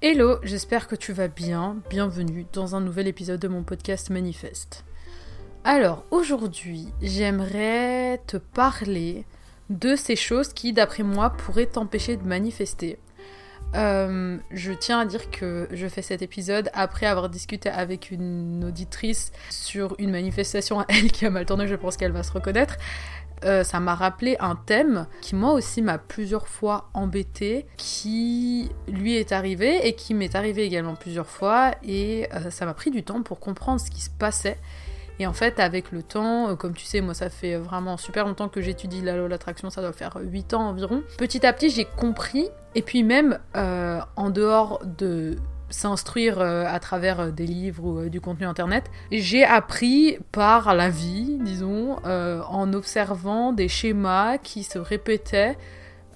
Hello, j'espère que tu vas bien. Bienvenue dans un nouvel épisode de mon podcast Manifeste. Alors, aujourd'hui, j'aimerais te parler de ces choses qui, d'après moi, pourraient t'empêcher de manifester. Euh, je tiens à dire que je fais cet épisode après avoir discuté avec une auditrice sur une manifestation à elle qui a mal tourné, je pense qu'elle va se reconnaître. Euh, ça m'a rappelé un thème qui moi aussi m'a plusieurs fois embêté, qui lui est arrivé et qui m'est arrivé également plusieurs fois et euh, ça m'a pris du temps pour comprendre ce qui se passait. Et en fait, avec le temps, euh, comme tu sais, moi ça fait vraiment super longtemps que j'étudie la loi l'attraction, ça doit faire 8 ans environ. Petit à petit, j'ai compris, et puis même en dehors de s'instruire euh, à travers euh, des livres ou euh, du contenu internet. J'ai appris par la vie, disons, en observant des schémas qui se répétaient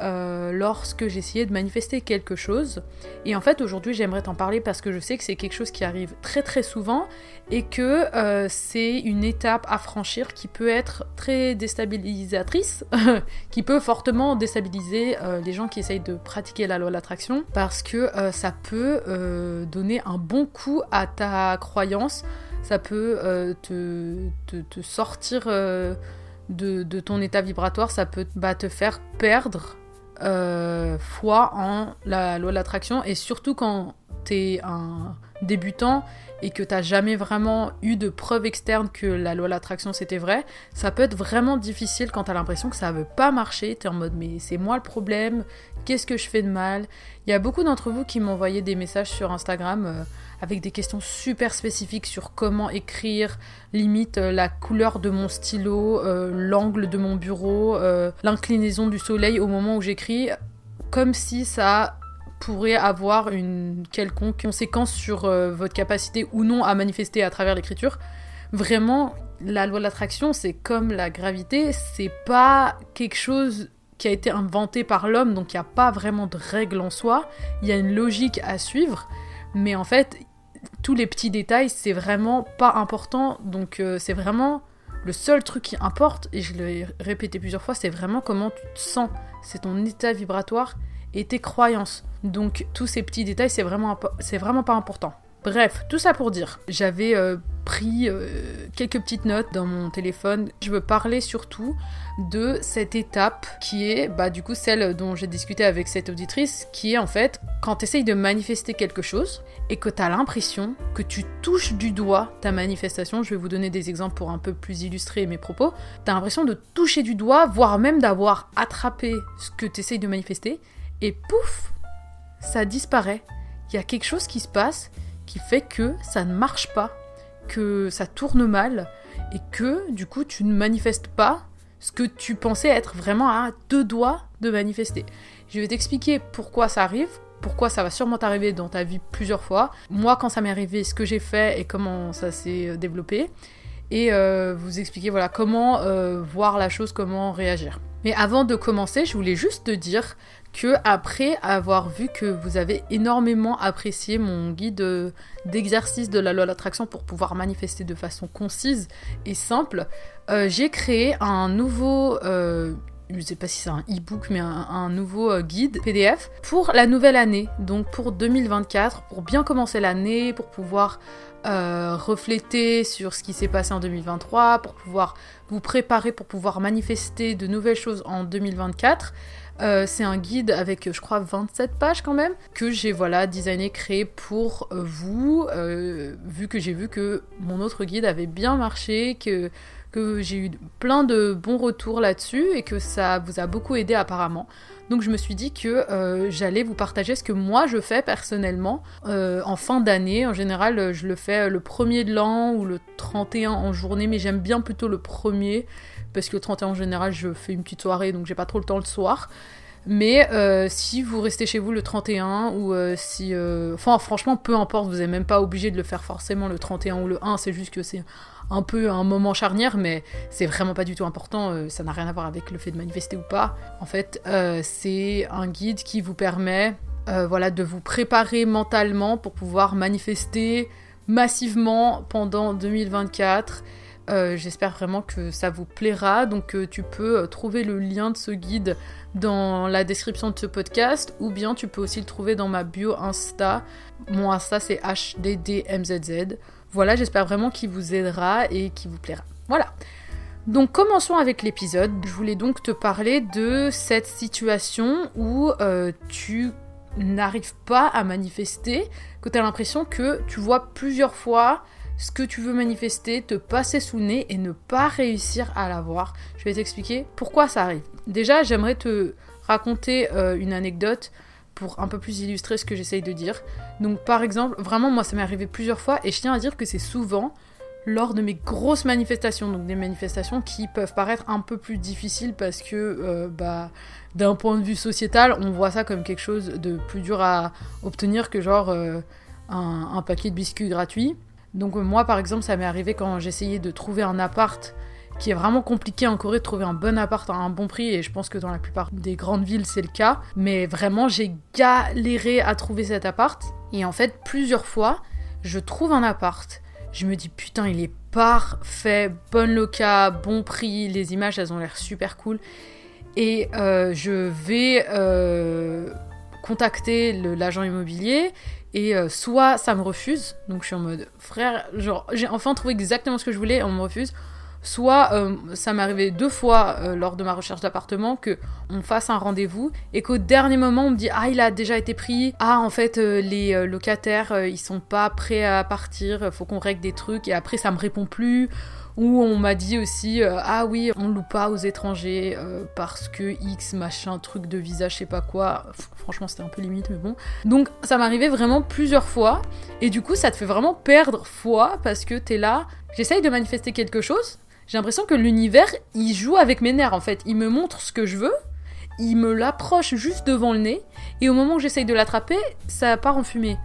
euh, lorsque j'essayais de manifester quelque chose. Et en fait, aujourd'hui, j'aimerais t'en parler parce que je sais que c'est quelque chose qui arrive très très souvent et que euh, c'est une étape à franchir qui peut être très déstabilisatrice, qui peut fortement déstabiliser euh, les gens qui essayent de pratiquer la loi de l'attraction parce que ça peut donner un bon coup à ta croyance, ça peut te, sortir. De, de, ton état vibratoire, ça peut bah, te faire perdre euh, en la loi de l'attraction et surtout quand t'es un débutant et que t'as jamais vraiment eu de preuve externe que la loi de l'attraction c'était vrai, ça peut être vraiment difficile quand t'as l'impression que ça veut pas marcher, t'es en mode mais c'est moi le problème, qu'est-ce que je fais de mal? Il y a beaucoup d'entre vous qui m'envoyaient des messages sur Instagram euh, avec des questions super spécifiques sur comment écrire, limite euh, la couleur de mon stylo, euh, l'angle de mon bureau, euh, l'inclinaison du soleil au moment où j'écris, comme si ça pourrait avoir une quelconque conséquence sur votre capacité ou non à manifester à travers l'écriture. Vraiment, la loi de l'attraction, c'est comme la gravité, c'est pas quelque chose qui a été inventé par l'homme, donc il n'y a pas vraiment de règle en soi, il y a une logique à suivre, mais en fait, tous les petits détails, c'est vraiment pas important. Donc euh, c'est vraiment le seul truc qui importe, et je l'ai répété plusieurs fois, c'est vraiment comment tu te sens. C'est ton état vibratoire et tes croyances. Donc tous ces petits détails, c'est vraiment, vraiment pas important. Bref, tout ça pour dire, j'avais euh, pris euh, quelques petites notes dans mon téléphone. Je veux parler surtout de cette étape qui est, bah, du coup, celle dont j'ai discuté avec cette auditrice, qui est en fait quand tu essayes de manifester quelque chose et que tu as l'impression que tu touches du doigt ta manifestation. Je vais vous donner des exemples pour un peu plus illustrer mes propos. Tu as l'impression de toucher du doigt, voire même d'avoir attrapé ce que tu essayes de manifester, et pouf, ça disparaît. Il y a quelque chose qui se passe qui fait que ça ne marche pas, que ça tourne mal et que du coup tu ne manifestes pas ce que tu pensais être vraiment à deux doigts de manifester. Je vais t'expliquer pourquoi ça arrive, pourquoi ça va sûrement t'arriver dans ta vie plusieurs fois. Moi, quand ça m'est arrivé, ce que j'ai fait et comment ça s'est euh, développé. Et euh, vous expliquer voilà comment euh, voir la chose, comment réagir. Mais avant de commencer, je voulais juste te dire que après avoir vu que vous avez énormément apprécié mon guide d'exercice de la loi de l'attraction pour pouvoir manifester de façon concise et simple, euh, j'ai créé un nouveau euh, je sais pas si c'est un e-book, mais un, nouveau euh, guide PDF pour la nouvelle année, donc pour 2024, pour bien commencer l'année, pour pouvoir euh, refléter sur ce qui s'est passé en 2023, pour pouvoir vous préparer, pour pouvoir manifester de nouvelles choses en 2024. Euh, c'est un guide avec, je crois, 27 pages quand même, que j'ai voilà designé, créé pour vous, vu que j'ai vu que mon autre guide avait bien marché, que que j'ai eu plein de bons retours là-dessus et que ça vous a beaucoup aidé apparemment. Donc je me suis dit que euh, j'allais vous partager ce que moi je fais personnellement euh, en fin d'année. En général, je le fais le premier de l'an ou le 31 en journée, mais j'aime bien plutôt le premier parce que le 31 en général, je fais une petite soirée donc j'ai pas trop le temps le soir. Mais euh, si vous restez chez vous le 31 ou si... Enfin franchement, peu importe, vous n'êtes même pas obligé de le faire forcément le 31 ou le 1, c'est juste que c'est un peu un moment charnière, mais c'est vraiment pas du tout important, euh, ça n'a rien à voir avec le fait de manifester ou pas. En fait, euh, c'est un guide qui vous permet euh, voilà, de vous préparer mentalement pour pouvoir manifester massivement pendant 2024. Euh, j'espère vraiment que ça vous plaira. Donc tu peux trouver le lien de ce guide dans la description de ce podcast ou bien tu peux aussi le trouver dans ma bio Insta. Mon Insta c'est HDDMZZ. Voilà, j'espère vraiment qu'il vous aidera et qu'il vous plaira. Voilà. Donc commençons avec l'épisode. Je voulais donc te parler de cette situation où tu n'arrives pas à manifester, que tu as l'impression que tu vois plusieurs fois ce que tu veux manifester, te passer sous le nez et ne pas réussir à l'avoir. Je vais t'expliquer pourquoi ça arrive. Déjà, j'aimerais te raconter euh, une anecdote pour un peu plus illustrer ce que j'essaye de dire. Donc par exemple, vraiment moi ça m'est arrivé plusieurs fois et je tiens à dire que c'est souvent lors de mes grosses manifestations, donc des manifestations qui peuvent paraître un peu plus difficiles parce que euh, bah, d'un point de vue sociétal, on voit ça comme quelque chose de plus dur à obtenir que genre euh, un, un, paquet de biscuits gratuits. Donc moi par exemple ça m'est arrivé quand j'essayais de trouver un appart qui est vraiment compliqué en Corée de trouver un bon appart à un bon prix et je pense que dans la plupart des grandes villes c'est le cas. Mais vraiment j'ai galéré à trouver cet appart et en fait plusieurs fois je trouve un appart. Je me dis putain il est parfait, bonne loca, bon prix, les images elles ont l'air super cool. Et euh, je vais euh, contacter l'agent immobilier et euh, soit ça me refuse, donc je suis en mode frère, genre j'ai enfin trouvé exactement ce que je voulais, on me refuse. Soit euh, ça m'est arrivé deux fois euh, lors de ma recherche d'appartement que on fasse un rendez-vous et qu'au dernier moment on me dit ah il a déjà été pris, ah en fait les locataires ils sont pas prêts à partir, faut qu'on règle des trucs. Et après ça me répond plus. Où on m'a dit aussi euh, ah oui on loue pas aux étrangers euh, parce que X machin truc de visa je sais pas quoi. Franchement c'était un peu limite mais bon. Donc ça m'arrivait vraiment plusieurs fois. Et du coup ça te fait vraiment perdre foi parce que t'es là. J'essaye de manifester quelque chose j'ai l'impression que l'univers il joue avec mes nerfs en fait il me montre ce que je veux il me l'approche juste devant le nez et au moment où j'essaye de l'attraper ça part en fumée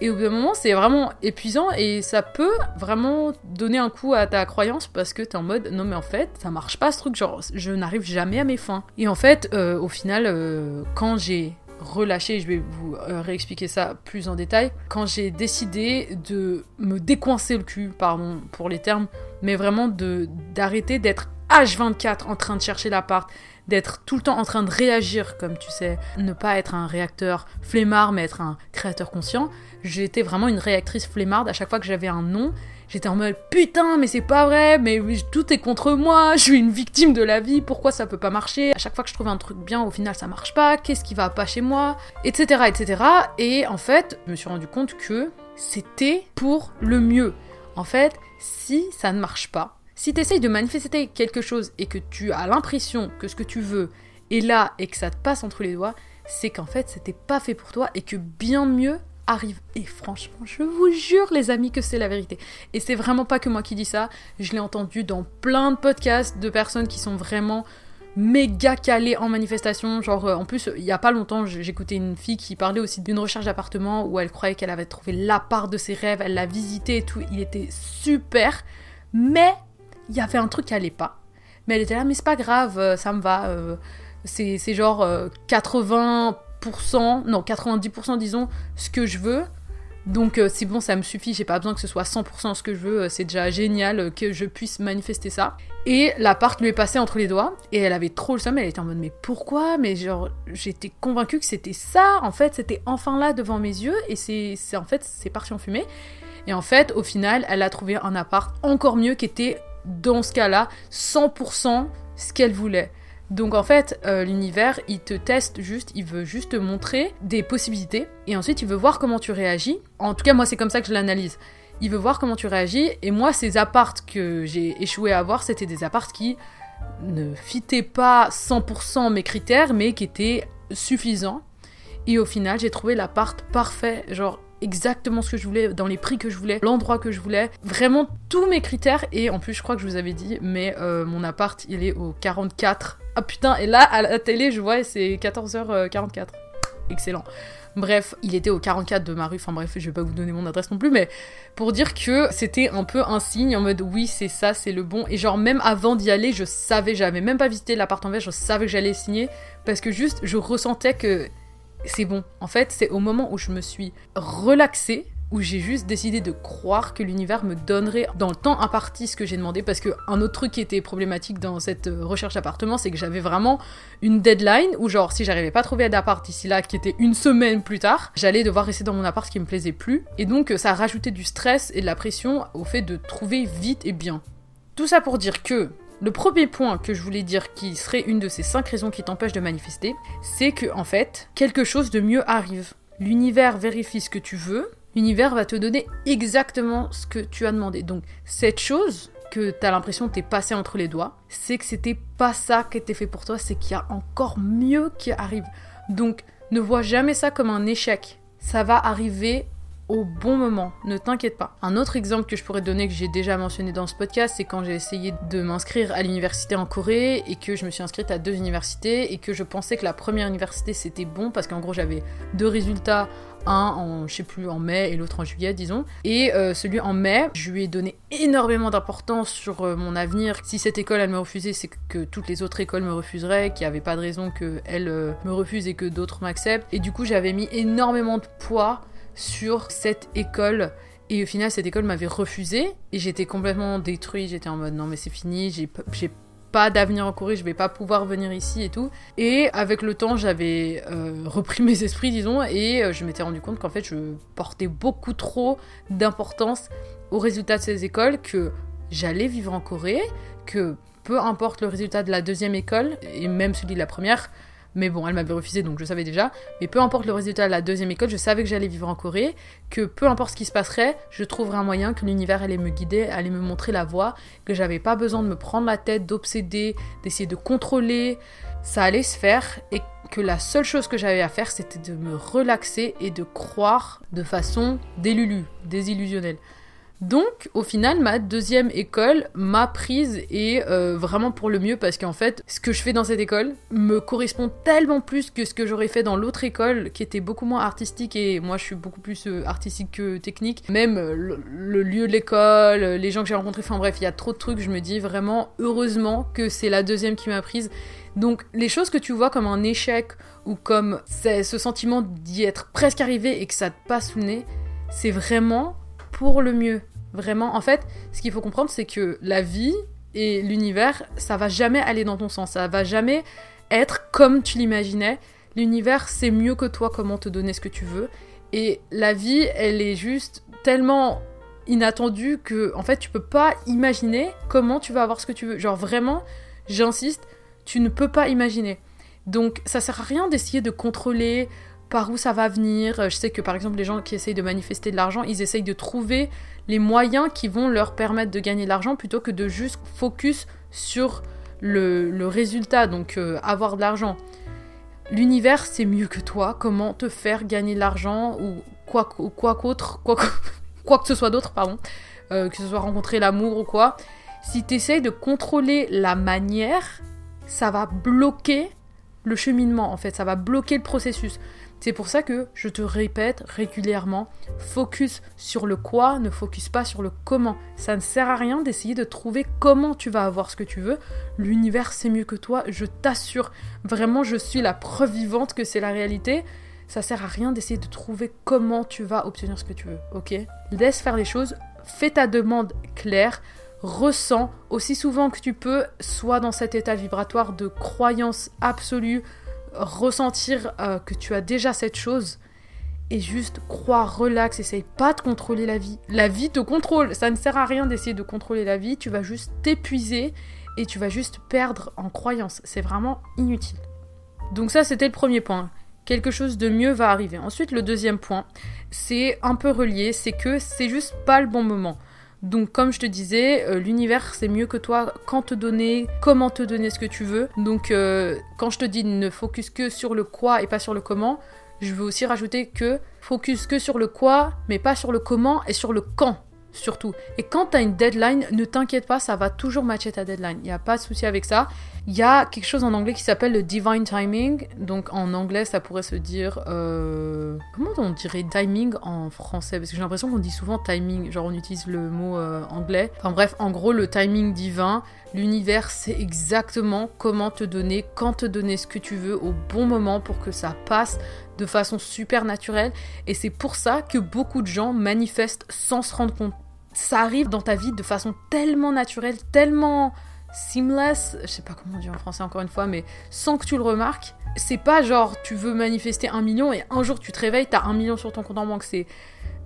et au bout d'un moment, c'est vraiment épuisant et ça peut vraiment donner un coup à ta croyance parce que t'es en mode non, mais en fait, ça marche pas ce truc, genre je n'arrive jamais à mes fins. Et en fait, euh, au final, euh, quand j'ai relâché, je vais vous euh, réexpliquer ça plus en détail, quand j'ai décidé de me décoincer le cul, pardon pour les termes, mais vraiment de d'arrêter d'être H24 en train de chercher l'appart, d'être tout le temps en train de réagir, comme tu sais, ne pas être un réacteur flemmard, mais être un créateur conscient. J'étais vraiment une réactrice flemmarde à chaque fois que j'avais un nom. J'étais en mode putain, mais c'est pas vrai, mais tout est contre moi, je suis une victime de la vie, pourquoi ça peut pas marcher? À chaque fois que je trouvais un truc bien, au final ça marche pas, qu'est-ce qui va pas chez moi? Etc. etc. Et en fait, je me suis rendu compte que c'était pour le mieux. En fait, si ça ne marche pas, si tu essayes de manifester quelque chose et que tu as l'impression que ce que tu veux est là et que ça te passe entre les doigts, c'est qu'en fait c'était pas fait pour toi et que bien mieux arrive. Et franchement, je vous jure les amis que c'est la vérité. Et c'est vraiment pas que moi qui dis ça, je l'ai entendu dans plein de podcasts de personnes qui sont vraiment méga calées en manifestation. Genre, euh, en plus, il y a pas longtemps, j'écoutais une fille qui parlait aussi d'une recherche d'appartement où elle croyait qu'elle avait trouvé l'appart de ses rêves, elle l'a visité et tout, il était super. Mais il y avait un truc qui allait pas. Mais elle était là, mais c'est pas grave, euh, ça me va. Euh, c'est genre 80%, euh, non 90% disons, ce que je veux. Donc c'est bon, ça me suffit, j'ai pas besoin que ce soit 100% ce que je veux, c'est déjà génial que je puisse manifester ça. Et l'appart lui est passé entre les doigts, et elle avait trop le seum, elle était en mode mais pourquoi? Mais genre, j'étais convaincue que c'était ça, en fait, c'était enfin là devant mes yeux, et c'est en fait, c'est parti en fumée. Et en fait, au final, elle a trouvé un appart encore mieux qui était dans ce cas-là, 100% ce qu'elle voulait. Donc en fait, euh, l'univers, il te teste juste, il veut juste te montrer des possibilités, et ensuite il veut voir comment tu réagis. En tout cas, moi c'est comme ça que je l'analyse. Il veut voir comment tu réagis, et moi ces appartes que j'ai échoué à avoir, c'était des appartes qui ne fitaient pas 100% mes critères, mais qui étaient suffisants. Et au final, j'ai trouvé l'appart parfait, genre exactement ce que je voulais, dans les prix que je voulais, l'endroit que je voulais, vraiment tous mes critères. Et en plus, je crois que je vous avais dit, mais euh, mon appart, il est au 44. Ah putain, et là, à la télé, je vois, c'est 14h44. Excellent. Bref, il était au 44 de ma rue, enfin bref, je vais pas vous donner mon adresse non plus, mais pour dire que c'était un peu un signe en mode oui, c'est ça, c'est le bon. Et genre, même avant d'y aller, je savais, j'avais même pas visité l'appart en vert, je savais que j'allais signer, parce que juste, je ressentais que c'est bon. En fait, c'est au moment où je me suis relaxée, où j'ai juste décidé de croire que l'univers me donnerait dans le temps imparti ce que j'ai demandé parce que un autre truc qui était problématique dans cette euh, recherche d'appartement c'est que j'avais vraiment une deadline où genre si j'arrivais pas à trouver d'appart d'ici là qui était une semaine plus tard j'allais devoir rester dans mon appart qui me plaisait plus et donc ça a rajouté du stress et de la pression au fait de trouver vite et bien tout ça pour dire que le premier point que je voulais dire qui serait une de ces cinq raisons qui t'empêchent de manifester, c'est que en fait, quelque chose de mieux arrive. L'univers vérifie ce que tu veux, l'univers va te donner exactement ce que tu as demandé. Donc cette chose que tu as l'impression de t'es passé entre les doigts, c'est que c'était pas ça qui était fait pour toi, c'est qu'il y a encore mieux qui arrive. Donc ne vois jamais ça comme un échec. Ça va arriver au bon moment, ne t'inquiète pas. Un autre exemple que je pourrais donner que j'ai déjà mentionné dans ce podcast, c'est quand j'ai essayé de m'inscrire à l'université en Corée et que je me suis inscrite à deux universités et que je pensais que la première université c'était bon parce qu'en gros j'avais deux résultats un en, je sais plus, en mai et l'autre en juillet, disons. Et euh, celui en mai, je lui ai donné énormément d'importance sur euh, mon avenir. Si cette école, elle me refusait, c'est que toutes les autres écoles me refuseraient, qu'il n'y avait pas de raison qu'elle euh, me refuse et que d'autres m'acceptent. Et du coup, j'avais mis énormément de poids sur cette école. Et au final, cette école m'avait refusé et j'étais complètement détruit. J'étais en mode non, mais c'est fini, j'ai pas d'avenir en Corée, je vais pas pouvoir venir ici et tout. Et avec le temps, j'avais euh, repris mes esprits, disons, et euh, je m'étais rendu compte qu'en fait, je portais beaucoup trop d'importance aux résultats de ces écoles, que j'allais vivre en Corée, que peu importe le résultat de la deuxième école, et même celui de la première, mais bon, elle m'avait refusé, donc je savais déjà. Mais peu importe le résultat de la deuxième école, je savais que j'allais vivre en Corée, que peu importe ce qui se passerait, je trouverais un moyen que l'univers allait me guider, allait me montrer la voie, que j'avais pas besoin de me prendre la tête, d'obséder, d'essayer de contrôler. Ça allait se faire et que la seule chose que j'avais à faire, c'était de me relaxer et de croire de façon délulu, désillusionnelle. Donc, au final, ma deuxième école m'a prise et euh, vraiment pour le mieux parce qu'en fait, ce que je fais dans cette école me correspond tellement plus que ce que j'aurais fait dans l'autre école qui était beaucoup moins artistique et moi je suis beaucoup plus euh, artistique que technique. Même euh, le, lieu de l'école, les gens que j'ai rencontrés, enfin bref, il y a trop de trucs. Je me dis vraiment heureusement que c'est la deuxième qui m'a prise. Donc, les choses que tu vois comme un échec ou comme ce sentiment d'y être presque arrivé et que ça te passe sous le c'est vraiment pour le mieux. Vraiment, en fait, ce qu'il faut comprendre, c'est que la vie et l'univers, ça va jamais aller dans ton sens, ça va jamais être comme tu l'imaginais. L'univers sait mieux que toi comment te donner ce que tu veux. Et la vie, elle est juste tellement inattendue que, en fait, tu peux pas imaginer comment tu vas avoir ce que tu veux. Genre vraiment, j'insiste, tu ne peux pas imaginer. Donc, ça sert à rien d'essayer de contrôler par où ça va venir. Euh, je sais que par exemple les gens qui essayent de manifester de l'argent, ils essayent de trouver les moyens qui vont leur permettre de gagner de l'argent plutôt que de juste focus sur le, résultat, donc euh, avoir de l'argent. L'univers c'est mieux que toi, comment te faire gagner de l'argent ou quoi ou quoi qu'autre, quoi, quoi, que ce soit d'autre, pardon, euh, que ce soit rencontrer l'amour ou quoi. Si tu essayes de contrôler la manière, ça va bloquer le cheminement en fait, ça va bloquer le processus. C'est pour ça que je te répète régulièrement, focus sur le quoi, ne focus pas sur le comment. Ça ne sert à rien d'essayer de trouver comment tu vas avoir ce que tu veux. L'univers c'est mieux que toi, je t'assure. Vraiment, je suis la preuve vivante que c'est la réalité. Ça sert à rien d'essayer de trouver comment tu vas obtenir ce que tu veux, ok? Laisse faire les choses, fais ta demande claire, ressens aussi souvent que tu peux, soit dans cet état vibratoire de croyance absolue, ressentir euh, que tu as déjà cette chose et juste croire, relax, essaye pas de contrôler la vie. La vie te contrôle, ça ne sert à rien d'essayer de contrôler la vie, tu vas juste t'épuiser et tu vas juste perdre en croyance. C'est vraiment inutile. Donc ça c'était le premier point. Quelque chose de mieux va arriver. Ensuite le deuxième point, c'est un peu relié, c'est que c'est juste pas le bon moment. Donc comme je te disais, euh, l'univers c'est mieux que toi quand te donner, comment te donner ce que tu veux. Donc euh, quand je te dis ne focus que sur le quoi et pas sur le comment, je veux aussi rajouter que focus que sur le quoi, mais pas sur le comment et sur le quand surtout. Et quand tu as une deadline, ne t'inquiète pas, ça va toujours matcher ta deadline. Il n'y a pas de souci avec ça. Il y a quelque chose en anglais qui s'appelle le divine timing. Donc en anglais, ça pourrait se dire. euh, Comment on dirait timing en français? Parce que j'ai l'impression qu'on dit souvent timing, genre on utilise le mot euh, anglais. Enfin bref, en gros, le timing divin, l'univers sait exactement comment te donner, quand te donner ce que tu veux au bon moment pour que ça passe de façon super naturelle. Et c'est pour ça que beaucoup de gens manifestent sans se rendre compte. Ça arrive dans ta vie de façon tellement naturelle, tellement seamless, je sais pas comment on dit en français encore une fois, mais sans que tu le remarques. C'est pas genre tu veux manifester un million et un jour tu te réveilles, t'as un million sur ton compte en banque. C'est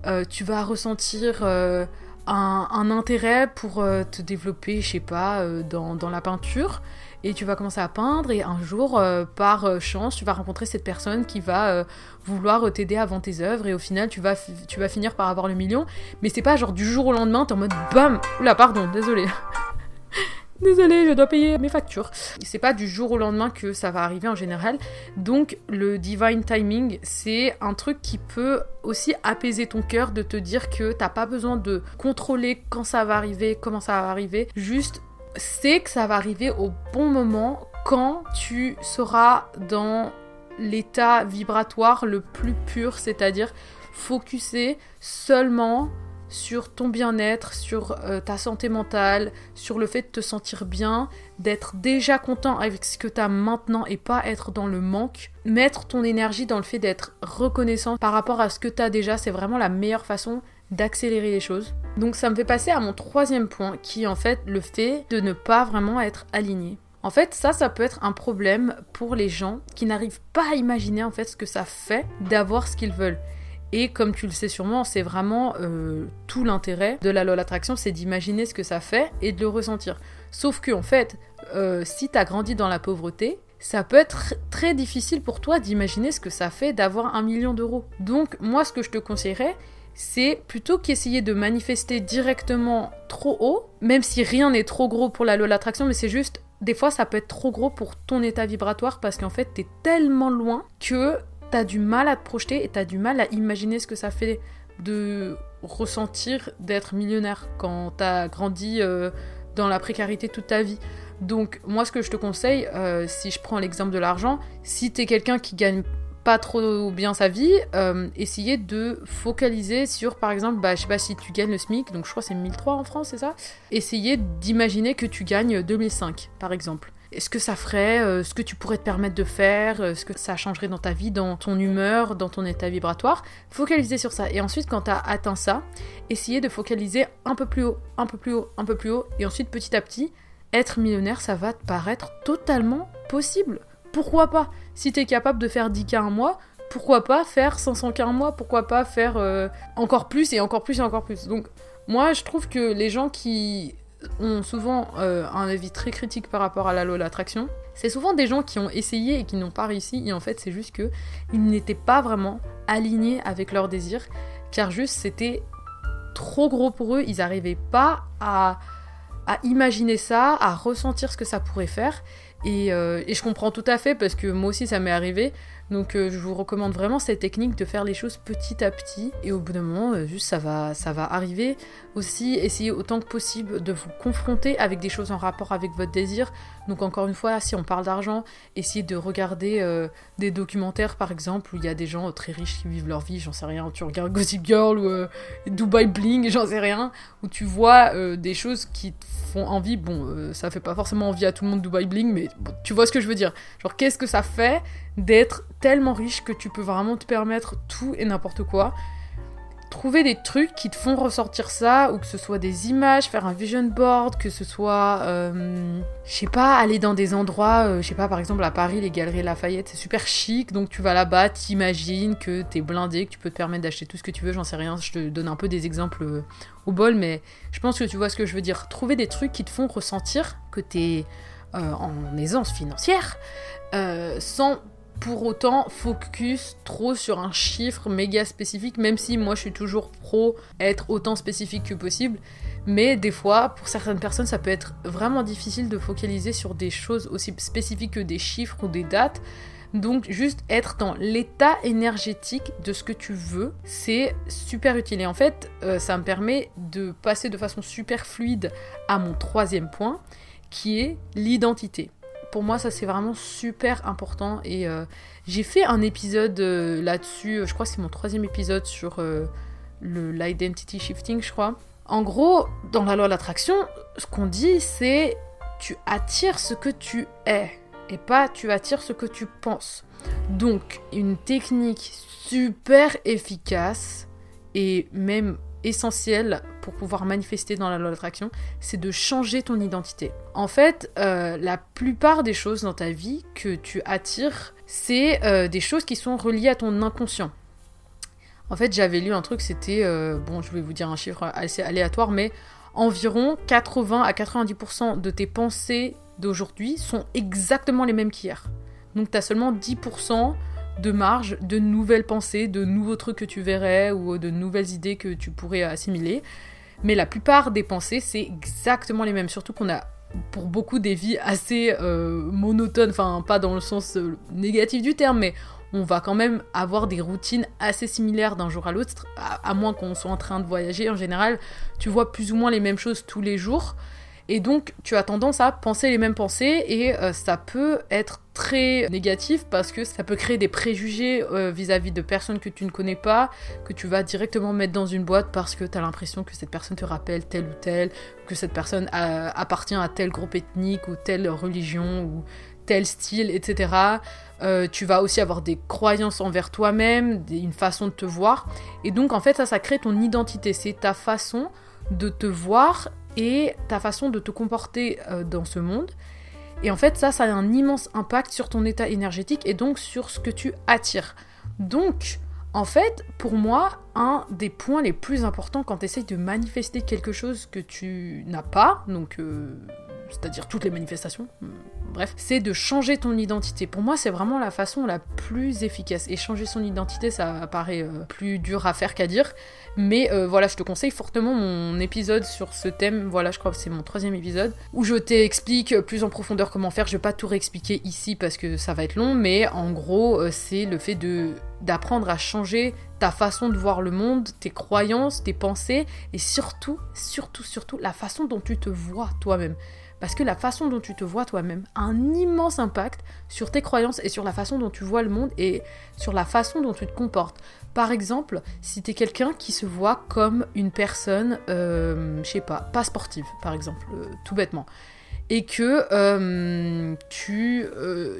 euh, tu vas ressentir euh, un, intérêt pour euh, te développer, je sais pas, dans la peinture. Et tu vas commencer à peindre et un jour, euh, par euh, chance, tu vas rencontrer cette personne qui va euh, vouloir t'aider à vendre tes œuvres et au final, tu vas, fi- tu vas finir par avoir le million. Mais c'est pas genre du jour au lendemain, t'es en mode BAM Oula, pardon, désolé. Désolé, je dois payer mes factures. C'est pas du jour au lendemain que ça va arriver en général. Donc le divine timing, c'est un truc qui peut aussi apaiser ton cœur de te dire que t'as pas besoin de contrôler quand ça va arriver, comment ça va arriver. Juste sais que ça va arriver au bon moment quand tu seras dans l'état vibratoire le plus pur, c'est-à-dire focuser seulement sur ton bien-être, sur euh, ta santé mentale, sur le fait de te sentir bien, d'être déjà content avec ce que tu as maintenant et pas être dans le manque. Mettre ton énergie dans le fait d'être reconnaissant par rapport à ce que tu as déjà, c'est vraiment la meilleure façon d'accélérer les choses. Donc ça me fait passer à mon troisième point qui est en fait le fait de ne pas vraiment être aligné. En fait, ça, ça peut être un problème pour les gens qui n'arrivent pas à imaginer en fait ce que ça fait d'avoir ce qu'ils veulent. Et comme tu le sais sûrement, c'est vraiment euh, tout l'intérêt de la LOL Attraction, c'est d'imaginer ce que ça fait et de le ressentir. Sauf que en fait, euh, si t'as grandi dans la pauvreté, ça peut être très difficile pour toi d'imaginer ce que ça fait d'avoir un million d'euros. Donc moi, ce que je te conseillerais, c'est plutôt qu'essayer de manifester directement trop haut, même si rien n'est trop gros pour la LOL Attraction, mais c'est juste, des fois ça peut être trop gros pour ton état vibratoire parce qu'en fait t'es tellement loin que t'as du mal à te projeter et t'as du mal à imaginer ce que ça fait de ressentir d'être millionnaire quand t'as grandi euh, dans la précarité toute ta vie. Donc moi ce que je te conseille, euh, si je prends l'exemple de l'argent, si t'es quelqu'un qui gagne trop bien sa vie, euh, essayer de focaliser sur par exemple, bah, je sais pas si tu gagnes le SMIC, donc je crois c'est 1003 en France, c'est ça? Essayer d'imaginer que tu gagnes 2005 par exemple. Est-ce que ça ferait, euh, ce que tu pourrais te permettre de faire, euh, ce que ça changerait dans ta vie, dans ton humeur, dans ton état vibratoire? Focaliser sur ça. Et ensuite, quand tu as atteint ça, essayer de focaliser un peu plus haut, un peu plus haut, un peu plus haut. Et ensuite, petit à petit, être millionnaire, ça va te paraître totalement possible. Pourquoi pas? Si tu es capable de faire 10K un mois, pourquoi pas faire 500K un mois? Pourquoi pas faire euh, encore plus et encore plus et encore plus? Donc, moi, je trouve que les gens qui ont souvent euh, un avis très critique par rapport à la LOL Attraction. C'est souvent des gens qui ont essayé et qui n'ont pas réussi, et en fait, c'est juste que ils n'étaient pas vraiment alignés avec leurs désirs, car juste c'était trop gros pour eux, ils n'arrivaient pas à imaginer ça, à ressentir ce que ça pourrait faire. Et, euh, et je comprends tout à fait parce que moi aussi ça m'est arrivé. Donc euh, je vous recommande vraiment cette technique de faire les choses petit à petit et au bout d'un moment euh, juste ça va ça va arriver. Aussi essayez autant que possible de vous confronter avec des choses en rapport avec votre désir. Donc encore une fois si on parle d'argent, essayez de regarder euh, des documentaires par exemple où il y a des gens très riches qui vivent leur vie, j'en sais rien, tu regardes Gossip Girl ou Dubai Bling, j'en sais rien, où tu vois des choses qui te font envie. Bon, ça fait pas forcément envie à tout le monde Dubai Bling, mais tu vois ce que je veux dire. Genre qu'est-ce que ça fait d'être tellement riche que tu peux vraiment te permettre tout et n'importe quoi. Trouver des trucs qui te font ressortir ça, ou que ce soit des images, faire un vision board, que ce soit, euh, je sais pas, aller dans des endroits, euh, je sais pas, par exemple à Paris, les galeries Lafayette, c'est super chic, donc tu vas là-bas, t'imagines que t'es blindé, que tu peux te permettre d'acheter tout ce que tu veux, j'en sais rien, je te donne un peu des exemples euh, au bol, mais je pense que tu vois ce que je veux dire. Trouver des trucs qui te font ressentir que t'es euh, en aisance financière, euh, sans pour autant focus trop sur un chiffre méga spécifique, même si moi je suis toujours pro être autant spécifique que possible. Mais des fois, pour certaines personnes, ça peut être vraiment difficile de focaliser sur des choses aussi spécifiques que des chiffres ou des dates. Donc juste être dans l'état énergétique de ce que tu veux, c'est super utile. Et en fait, euh, ça me permet de passer de façon super fluide à mon troisième point, qui est l'identité pour moi, ça c'est vraiment super important. Et euh, j'ai fait un épisode euh, là-dessus, je crois que c'est mon troisième épisode sur euh, l'identity shifting, je crois. En gros, dans la loi de l'attraction, ce qu'on dit, c'est tu attires ce que tu es et pas tu attires ce que tu penses. Donc, une technique super efficace et même essentielle pour pouvoir manifester dans la loi d'attraction, c'est de changer ton identité. En fait, euh, la plupart des choses dans ta vie que tu attires, c'est euh, des choses qui sont reliées à ton inconscient. En fait, j'avais lu un truc, c'était, euh, bon, je vais vous dire un chiffre assez aléatoire, mais environ 80 à 90% de tes pensées d'aujourd'hui sont exactement les mêmes qu'hier. Donc tu as seulement 10% de marge de nouvelles pensées, de nouveaux trucs que tu verrais ou de nouvelles idées que tu pourrais assimiler. Mais la plupart des pensées, c'est exactement les mêmes. Surtout qu'on a pour beaucoup des vies assez euh, monotones, enfin pas dans le sens euh, négatif du terme, mais on va quand même avoir des routines assez similaires d'un jour à l'autre, à, moins qu'on soit en train de voyager. En général, tu vois plus ou moins les mêmes choses tous les jours. Et donc, tu as tendance à penser les mêmes pensées et euh, ça peut être très négatif parce que ça peut créer des préjugés euh, vis-à-vis de personnes que tu ne connais pas, que tu vas directement mettre dans une boîte parce que tu as l'impression que cette personne te rappelle telle ou telle, que cette personne euh, appartient à tel groupe ethnique ou telle religion ou tel style, etc. tu vas aussi avoir des croyances envers toi-même, une façon de te voir. Et donc, en fait, ça, ça crée ton identité. C'est ta façon de te voir et ta façon de te comporter euh, dans ce monde. Et en fait, ça, ça a un immense impact sur ton état énergétique et donc sur ce que tu attires. Donc, en fait, pour moi, un des points les plus importants quand tu essayes de manifester quelque chose que tu n'as pas, donc euh, c'est-à-dire toutes les manifestations, hmm, bref, c'est de changer ton identité. Pour moi, c'est vraiment la façon la plus efficace. Et changer son identité, ça paraît euh, plus dur à faire qu'à dire. Mais euh, voilà, je te conseille fortement mon épisode sur ce thème. Voilà, je crois que c'est mon troisième épisode. Où je t'explique plus en profondeur comment faire. Je vais pas tout réexpliquer ici parce que ça va être long. Mais en gros, euh, c'est le fait de d'apprendre à changer ta façon de voir le monde, tes croyances, tes pensées et surtout, surtout, surtout la façon dont tu te vois toi-même. Parce que la façon dont tu te vois toi-même a un immense impact sur tes croyances et sur la façon dont tu vois le monde et sur la façon dont tu te comportes. Par exemple, si tu es quelqu'un qui se voit comme une personne, euh, je sais pas, pas sportive, par exemple, euh, tout bêtement, et que euh, tu,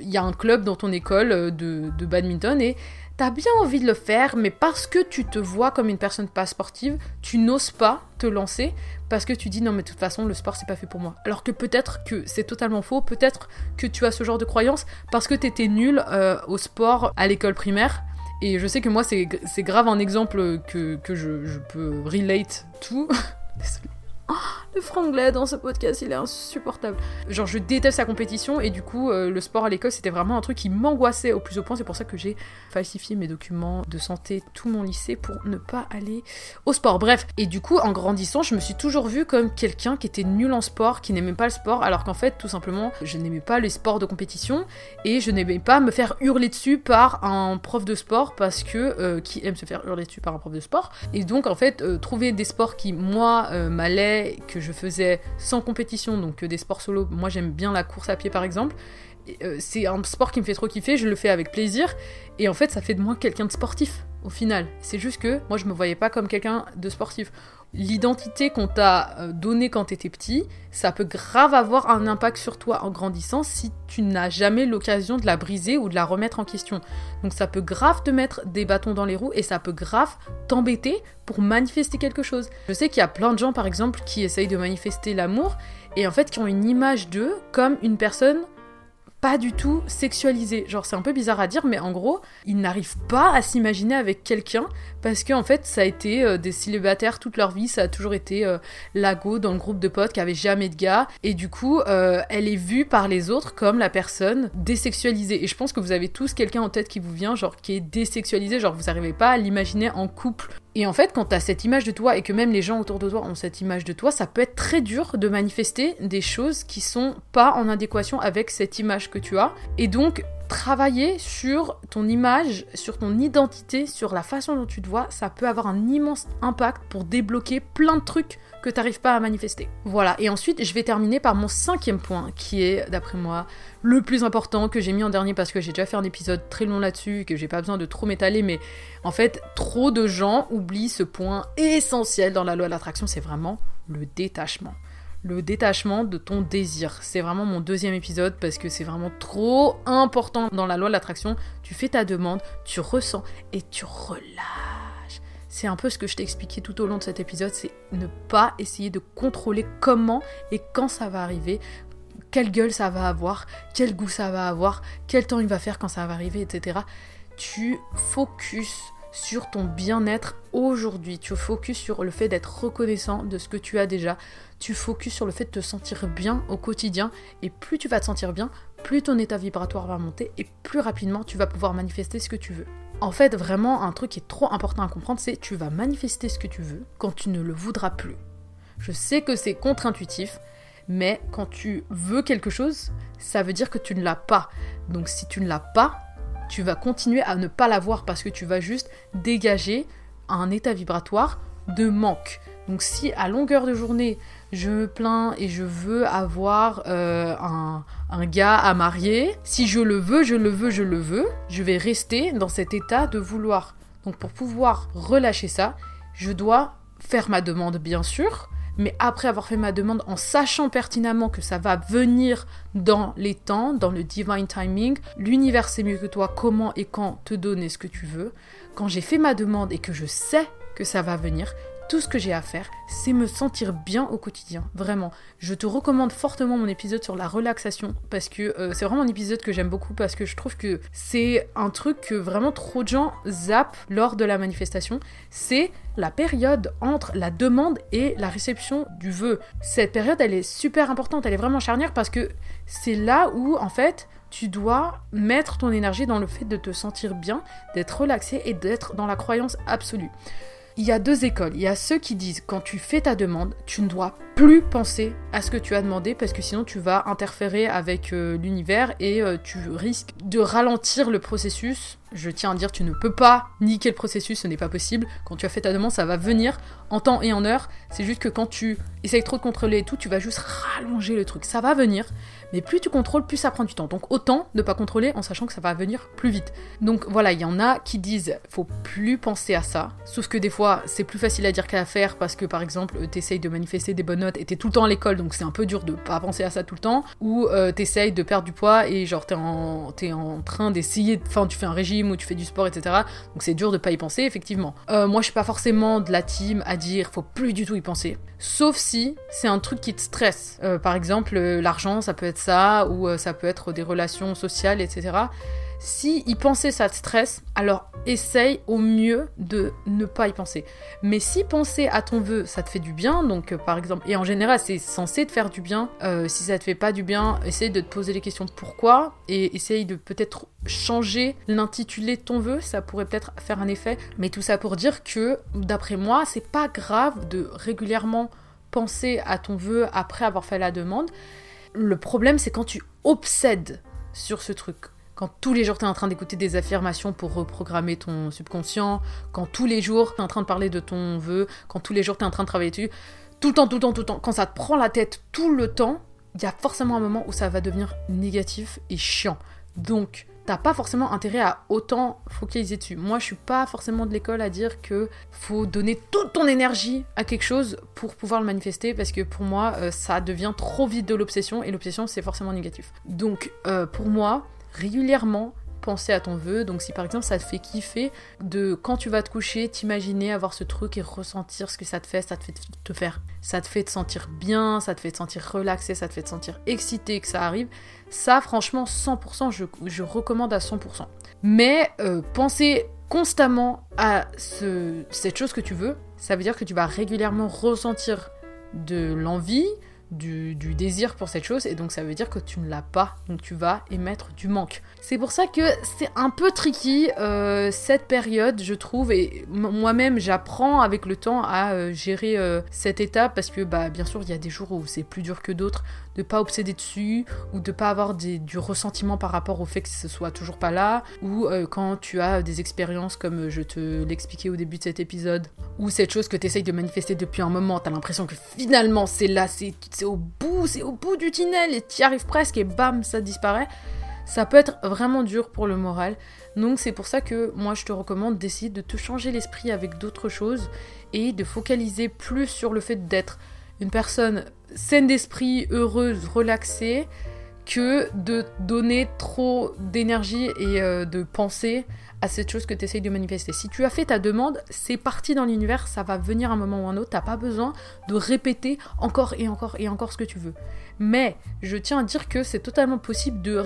il y a un club dans ton école de, de badminton et t'as bien envie de le faire, mais parce que tu te vois comme une personne pas sportive, tu n'oses pas te lancer parce que tu dis non mais de toute façon le sport c'est pas fait pour moi. Alors que peut-être que c'est totalement faux, peut-être que tu as ce genre de croyance parce que t'étais nul euh, au sport à l'école primaire. Et je sais que moi c'est grave un exemple que, je, peux relate tout. Désolée. Oh, le franglais dans ce podcast, il est insupportable. Genre, je déteste la compétition et du coup, euh, le sport à l'école, c'était vraiment un truc qui m'angoissait au plus haut point. C'est pour ça que j'ai falsifié mes documents de santé tout mon lycée pour ne pas aller au sport. Bref, et du coup, en grandissant, je me suis toujours vue comme quelqu'un qui était nul en sport, qui n'aimait pas le sport, alors qu'en fait, tout simplement, je n'aimais pas les sports de compétition et je n'aimais pas me faire hurler dessus par un prof de sport parce que euh, qui aime se faire hurler dessus par un prof de sport. Et donc, en fait, euh, trouver des sports qui, moi, m'allaient, que je faisais sans compétition, donc des sports solo. Moi, j'aime bien la course à pied, par exemple. Euh, c'est un sport qui me fait trop kiffer, je le fais avec plaisir. Et en fait, ça fait de moi quelqu'un de sportif, au final. C'est juste que moi, je me voyais pas comme quelqu'un de sportif l'identité qu'on t'a euh, donnée quand t'étais petit, ça peut grave avoir un impact sur toi en grandissant si tu n'as jamais l'occasion de la briser ou de la remettre en question. Donc ça peut grave te mettre des bâtons dans les roues et ça peut grave t'embêter pour manifester quelque chose. Je sais qu'il y a plein de gens par exemple qui essayent de manifester l'amour et en fait qui ont une image d'eux comme une personne pas du tout sexualisé. Genre, c'est un peu bizarre à dire, mais en gros, ils n'arrivent pas à s'imaginer avec quelqu'un parce qu'en en fait, ça a été euh, des célibataires toute leur vie, ça a toujours été euh, Lago dans le groupe de potes qui avait jamais de gars, et du coup, euh, elle est vue par les autres comme la personne désexualisée. Et je pense que vous avez tous quelqu'un en tête qui vous vient, genre qui est désexualisé, genre vous n'arrivez pas à l'imaginer en couple et en fait, quand tu as cette image de toi et que même les gens autour de toi ont cette image de toi, ça peut être très dur de manifester des choses qui sont pas en adéquation avec cette image que tu as. Et donc, travailler sur ton image, sur ton identité, sur la façon dont tu te vois, ça peut avoir un immense impact pour débloquer plein de trucs que tu n'arrives pas à manifester. Voilà, et ensuite je vais terminer par mon cinquième point, qui est, d'après moi, le plus important que j'ai mis en dernier parce que j'ai déjà fait un épisode très long là-dessus, que j'ai pas besoin de trop m'étaler, mais en fait, trop de gens oublient ce point essentiel dans la loi de l'attraction, c'est vraiment le détachement le détachement de ton désir. C'est vraiment mon deuxième épisode parce que c'est vraiment trop important dans la loi de l'attraction. Tu fais ta demande, tu ressens et tu relâches. C'est un peu ce que je t'ai expliqué tout au long de cet épisode, c'est ne pas essayer de contrôler comment et quand ça va arriver, quelle gueule ça va avoir, quel goût ça va avoir, quel temps il va faire quand ça va arriver, etc. Tu focus sur ton bien-être aujourd'hui. Tu focuses sur le fait d'être reconnaissant de ce que tu as déjà. Tu focuses sur le fait de te sentir bien au quotidien. Et plus tu vas te sentir bien, plus ton état vibratoire va monter et plus rapidement tu vas pouvoir manifester ce que tu veux. En fait, vraiment, un truc qui est trop important à comprendre, c'est tu vas manifester ce que tu veux quand tu ne le voudras plus. Je sais que c'est contre-intuitif, mais quand tu veux quelque chose, ça veut dire que tu ne l'as pas. Donc si tu ne l'as pas, tu vas continuer à ne pas l'avoir parce que tu vas juste dégager un état vibratoire de manque. Donc si à longueur de journée, je me plains et je veux avoir euh, un, un, gars à marier, si je le veux, je le veux, je le veux, je vais rester dans cet état de vouloir. Donc pour pouvoir relâcher ça, je dois faire ma demande bien sûr, mais après avoir fait ma demande en sachant pertinemment que ça va venir dans les temps, dans le divine timing, l'univers sait mieux que toi comment et quand te donner ce que tu veux. Quand j'ai fait ma demande et que je sais que ça va venir, tout ce que j'ai à faire, c'est me sentir bien au quotidien. Vraiment. Je te recommande fortement mon épisode sur la relaxation parce que euh, c'est vraiment un épisode que j'aime beaucoup parce que je trouve que c'est un truc que vraiment trop de gens zappent lors de la manifestation. C'est la période entre la demande et la réception du vœu. Cette période, elle est super importante, elle est vraiment charnière parce que c'est là où, en fait, tu dois mettre ton énergie dans le fait de te sentir bien, d'être relaxé et d'être dans la croyance absolue. Il y a deux écoles. Il y a ceux qui disent quand tu fais ta demande, tu ne dois plus penser à ce que tu as demandé parce que sinon tu vas interférer avec euh, l'univers et euh, tu risques de ralentir le processus. Je tiens à dire, tu ne peux pas niquer le processus, ce n'est pas possible. Quand tu as fait ta demande, ça va venir en temps et en heure. C'est juste que quand tu essayes trop de contrôler et tout, tu vas juste rallonger le truc. Ça va venir, mais plus tu contrôles, plus ça prend du temps. Donc autant ne pas contrôler en sachant que ça va venir plus vite. Donc voilà, il y en a qui disent faut plus penser à ça. Sauf que des fois, c'est plus facile à dire qu'à faire parce que par exemple, tu essayes de manifester des bonnes et t'es tout le temps à l'école, donc c'est un peu dur de pas penser à ça tout le temps, ou euh, t'essayes de perdre du poids et genre t'es en, es en train d'essayer, enfin tu fais un régime ou tu fais du sport, etc. Donc c'est dur de pas y penser, effectivement. Euh, moi je suis pas forcément de la team à dire faut plus du tout y penser. Sauf si c'est un truc qui te stresse. Euh, par exemple, l'argent, ça peut être ça, ou ça peut être des relations sociales, etc. Si y penser ça te stresse, alors essaye au mieux de ne pas y penser. Mais si penser à ton vœu, ça te fait du bien, donc euh, par exemple, et en général c'est censé te faire du bien, euh, si ça te fait pas du bien, essaye de te poser les questions pourquoi, et essaye de peut-être changer l'intitulé de ton vœu, ça pourrait peut-être faire un effet. Mais tout ça pour dire que, d'après moi, c'est pas grave de régulièrement penser à ton vœu après avoir fait la demande. Le problème c'est quand tu obsèdes sur ce truc quand tous les jours tu es en train d'écouter des affirmations pour reprogrammer ton subconscient, quand tous les jours tu es en train de parler de ton vœu, quand tous les jours tu es en train de travailler dessus, tout le temps, tout le temps, tout le temps, quand ça te prend la tête tout le temps, il y a forcément un moment où ça va devenir négatif et chiant. Donc, t'as pas forcément intérêt à autant focaliser dessus. Moi, je suis pas forcément de l'école à dire que faut donner toute ton énergie à quelque chose pour pouvoir le manifester, parce que pour moi, euh, ça devient trop vite de l'obsession, et l'obsession, c'est forcément négatif. Donc, euh, pour moi, régulièrement penser à ton vœu. Donc si par exemple ça te fait kiffer de quand tu vas te coucher, t'imaginer avoir ce truc et ressentir ce que ça te fait, ça te fait te faire, ça te fait te sentir bien, ça te fait te sentir relaxé, ça te fait te sentir excité que ça arrive. Ça franchement 100% je, recommande à 100%. Mais euh, penser constamment à ce, cette chose que tu veux, ça veut dire que tu vas régulièrement ressentir de l'envie, du, désir pour cette chose et donc ça veut dire que tu ne l'as pas donc tu vas émettre du manque. C'est pour ça que c'est un peu tricky euh, cette période je trouve et moi-même j'apprends avec le temps à euh, gérer euh, cette étape parce que bah bien sûr il y a des jours où c'est plus dur que d'autres de pas obséder dessus, ou de pas avoir du ressentiment par rapport au fait que ce soit toujours pas là, ou euh, quand tu as des expériences comme je te l'expliquais au début de cet épisode, ou cette chose que tu essayes de manifester depuis un moment, t'as l'impression que finalement c'est là, c'est au bout, c'est au bout du tunnel, et t'y arrives presque, et bam, ça disparaît. Ça peut être vraiment dur pour le moral. Donc c'est pour ça que moi je te recommande d'essayer de te changer l'esprit avec d'autres choses et de focaliser plus sur le fait d'être une personne saine d'esprit, heureuse, relaxée, que de donner trop d'énergie et euh, de pensée à cette chose que tu essayes de manifester. Si tu as fait ta demande, c'est parti dans l'univers, ça va venir un moment ou un autre, t'as pas besoin de répéter encore et encore et encore ce que tu veux. Mais je tiens à dire que c'est totalement possible de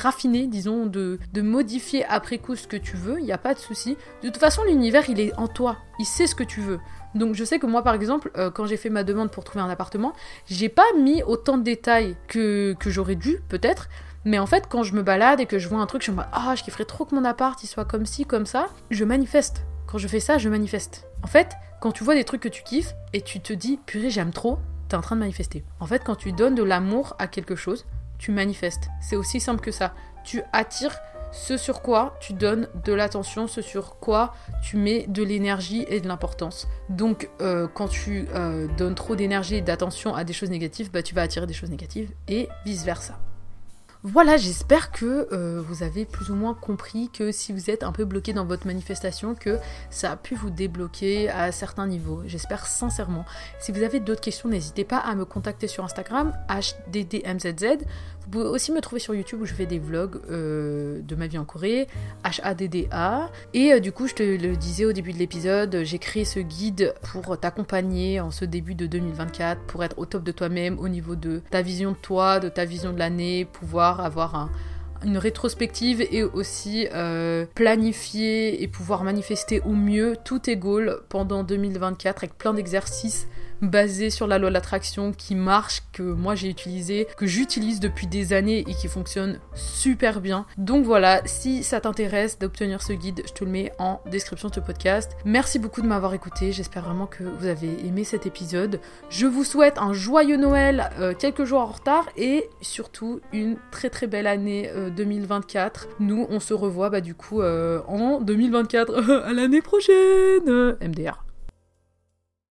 raffiner, disons, de, de modifier après coup ce que tu veux, il n'y a pas de souci. De toute façon, l'univers, il est en toi, il sait ce que tu veux. Donc je sais que moi par exemple, euh, quand j'ai fait ma demande pour trouver un appartement, j'ai pas mis autant de détails que, que j'aurais dû peut-être, mais en fait, quand je me balade et que je vois un truc, je me dis Ah, je kifferais trop que mon appart il soit comme ci, comme ça. Je manifeste. Quand je fais ça, je manifeste. En fait, quand tu vois des trucs que tu kiffes et tu te dis Purée, j'aime trop, t'es en train de manifester. En fait, quand tu donnes de l'amour à quelque chose, tu manifestes. C'est aussi simple que ça. Tu attires ce sur quoi tu donnes de l'attention, ce sur quoi tu mets de l'énergie et de l'importance. Donc euh, quand tu euh, donnes trop d'énergie et d'attention à des choses négatives, bah, tu vas attirer des choses négatives et vice-versa. Voilà, j'espère que euh, vous avez plus ou moins compris que si vous êtes un peu bloqué dans votre manifestation, que ça a pu vous débloquer à certains niveaux. J'espère sincèrement. Si vous avez d'autres questions, n'hésitez pas à me contacter sur Instagram, HDDMZZ. Vous pouvez aussi me trouver sur YouTube où je fais des vlogs euh, de ma vie en Corée, HADDA. Et euh, du coup, je te le disais au début de l'épisode, j'ai créé ce guide pour t'accompagner en ce début de 2024, pour être au top de toi-même au niveau de ta vision de toi, de ta vision de l'année, pouvoir avoir une rétrospective et aussi euh, planifier et pouvoir manifester au mieux tout tes goals pendant 2024 avec plein d'exercices basé sur la loi de l'attraction qui marche, que moi j'ai utilisé, que j'utilise depuis des années et qui fonctionne super bien. Donc voilà, si ça t'intéresse d'obtenir ce guide, je te le mets en description de ce podcast. Merci beaucoup de m'avoir écouté, j'espère vraiment que vous avez aimé cet épisode. Je vous souhaite un joyeux Noël euh, quelques jours en retard et surtout une très très belle année 2024. Euh, Nous on se revoit bah du coup euh, en 2024 à l'année prochaine MDR.